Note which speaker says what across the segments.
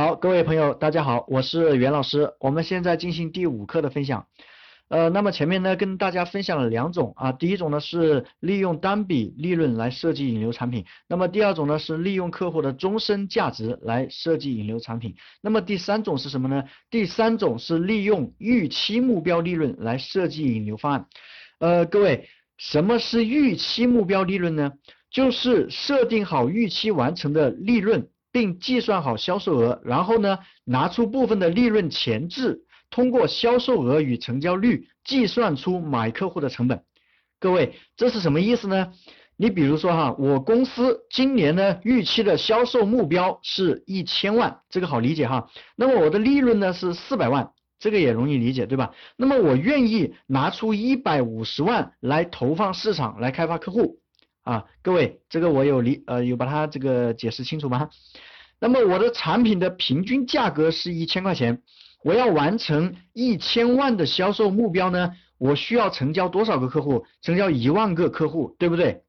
Speaker 1: 好，各位朋友，大家好，我是袁老师。我们现在进行第五课的分享。呃，那么前面呢跟大家分享了两种啊，第一种呢是利用单笔利润来设计引流产品，那么第二种呢是利用客户的终身价值来设计引流产品。那么第三种是什么呢？第三种是利用预期目标利润来设计引流方案。呃，各位，什么是预期目标利润呢？就是设定好预期完成的利润。并计算好销售额，然后呢，拿出部分的利润前置，通过销售额与成交率计算出买客户的成本。各位，这是什么意思呢？你比如说哈，我公司今年呢预期的销售目标是一千万，这个好理解哈。那么我的利润呢是四百万，这个也容易理解对吧？那么我愿意拿出一百五十万来投放市场来开发客户。啊，各位，这个我有理呃有把它这个解释清楚吗？那么我的产品的平均价格是一千块钱，我要完成一千万的销售目标呢，我需要成交多少个客户？成交一万个客户，对不对？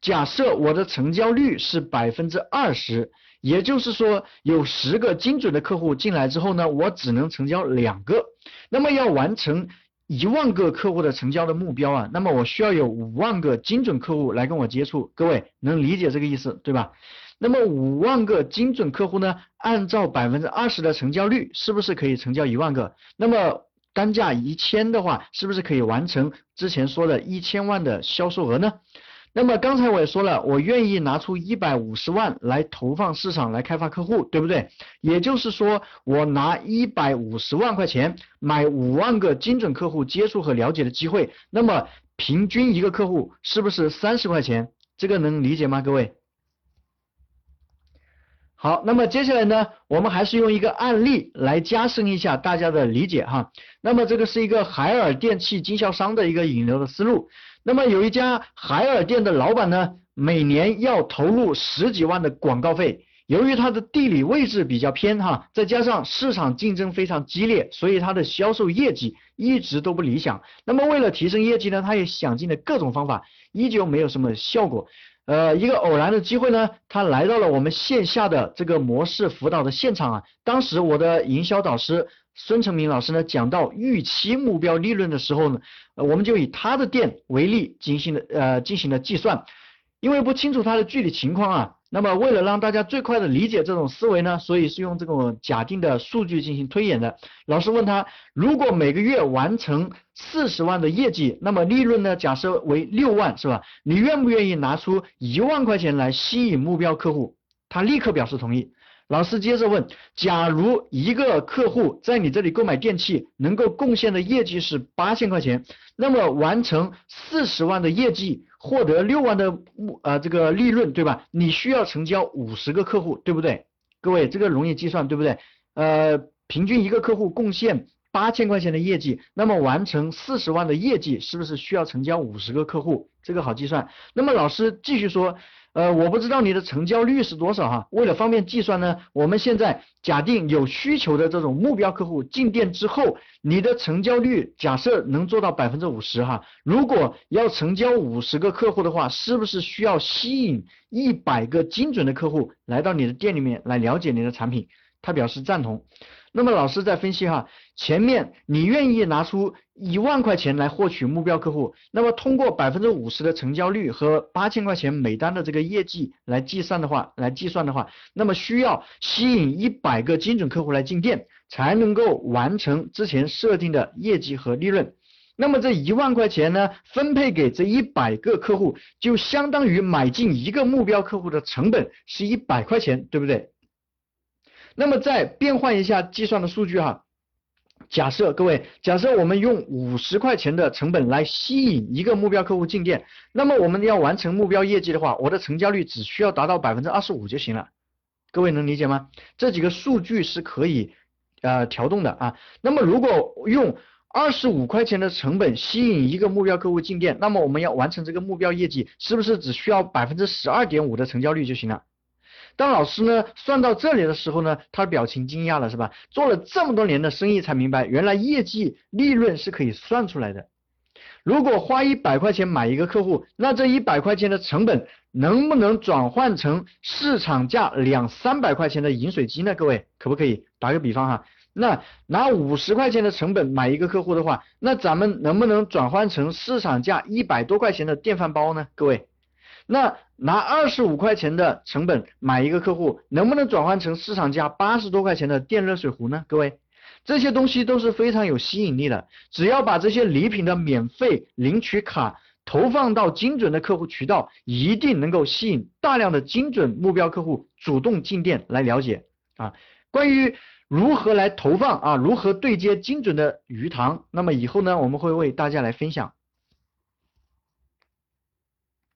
Speaker 1: 假设我的成交率是百分之二十，也就是说有十个精准的客户进来之后呢，我只能成交两个，那么要完成。一万个客户的成交的目标啊，那么我需要有五万个精准客户来跟我接触，各位能理解这个意思对吧？那么五万个精准客户呢，按照百分之二十的成交率，是不是可以成交一万个？那么单价一千的话，是不是可以完成之前说的一千万的销售额呢？那么刚才我也说了，我愿意拿出一百五十万来投放市场来开发客户，对不对？也就是说，我拿一百五十万块钱买五万个精准客户接触和了解的机会，那么平均一个客户是不是三十块钱？这个能理解吗，各位？好，那么接下来呢，我们还是用一个案例来加深一下大家的理解哈。那么这个是一个海尔电器经销商的一个引流的思路。那么有一家海尔店的老板呢，每年要投入十几万的广告费。由于它的地理位置比较偏哈，再加上市场竞争非常激烈，所以它的销售业绩一直都不理想。那么为了提升业绩呢，他也想尽了各种方法，依旧没有什么效果。呃，一个偶然的机会呢，他来到了我们线下的这个模式辅导的现场啊。当时我的营销导师孙成明老师呢讲到预期目标利润的时候呢，我们就以他的店为例进行了呃进行了计算，因为不清楚他的具体情况啊。那么为了让大家最快的理解这种思维呢，所以是用这种假定的数据进行推演的。老师问他，如果每个月完成四十万的业绩，那么利润呢？假设为六万，是吧？你愿不愿意拿出一万块钱来吸引目标客户？他立刻表示同意。老师接着问，假如一个客户在你这里购买电器，能够贡献的业绩是八千块钱，那么完成四十万的业绩。获得六万的目呃这个利润对吧？你需要成交五十个客户对不对？各位这个容易计算对不对？呃，平均一个客户贡献八千块钱的业绩，那么完成四十万的业绩是不是需要成交五十个客户？这个好计算。那么老师继续说。呃，我不知道你的成交率是多少哈。为了方便计算呢，我们现在假定有需求的这种目标客户进店之后，你的成交率假设能做到百分之五十哈。如果要成交五十个客户的话，是不是需要吸引一百个精准的客户来到你的店里面来了解你的产品？他表示赞同。那么老师在分析哈，前面你愿意拿出一万块钱来获取目标客户，那么通过百分之五十的成交率和八千块钱每单的这个业绩来计算的话，来计算的话，那么需要吸引一百个精准客户来进店，才能够完成之前设定的业绩和利润。那么这一万块钱呢，分配给这一百个客户，就相当于买进一个目标客户的成本是一百块钱，对不对？那么再变换一下计算的数据哈，假设各位，假设我们用五十块钱的成本来吸引一个目标客户进店，那么我们要完成目标业绩的话，我的成交率只需要达到百分之二十五就行了，各位能理解吗？这几个数据是可以呃调动的啊。那么如果用二十五块钱的成本吸引一个目标客户进店，那么我们要完成这个目标业绩，是不是只需要百分之十二点五的成交率就行了？当老师呢算到这里的时候呢，他表情惊讶了，是吧？做了这么多年的生意才明白，原来业绩利润是可以算出来的。如果花一百块钱买一个客户，那这一百块钱的成本能不能转换成市场价两三百块钱的饮水机呢？各位可不可以？打个比方哈，那拿五十块钱的成本买一个客户的话，那咱们能不能转换成市场价一百多块钱的电饭煲呢？各位，那拿二十五块钱的成本买一个客户，能不能转换成市场价八十多块钱的电热水壶呢？各位，这些东西都是非常有吸引力的，只要把这些礼品的免费领取卡。投放到精准的客户渠道，一定能够吸引大量的精准目标客户主动进店来了解啊。关于如何来投放啊，如何对接精准的鱼塘，那么以后呢，我们会为大家来分享。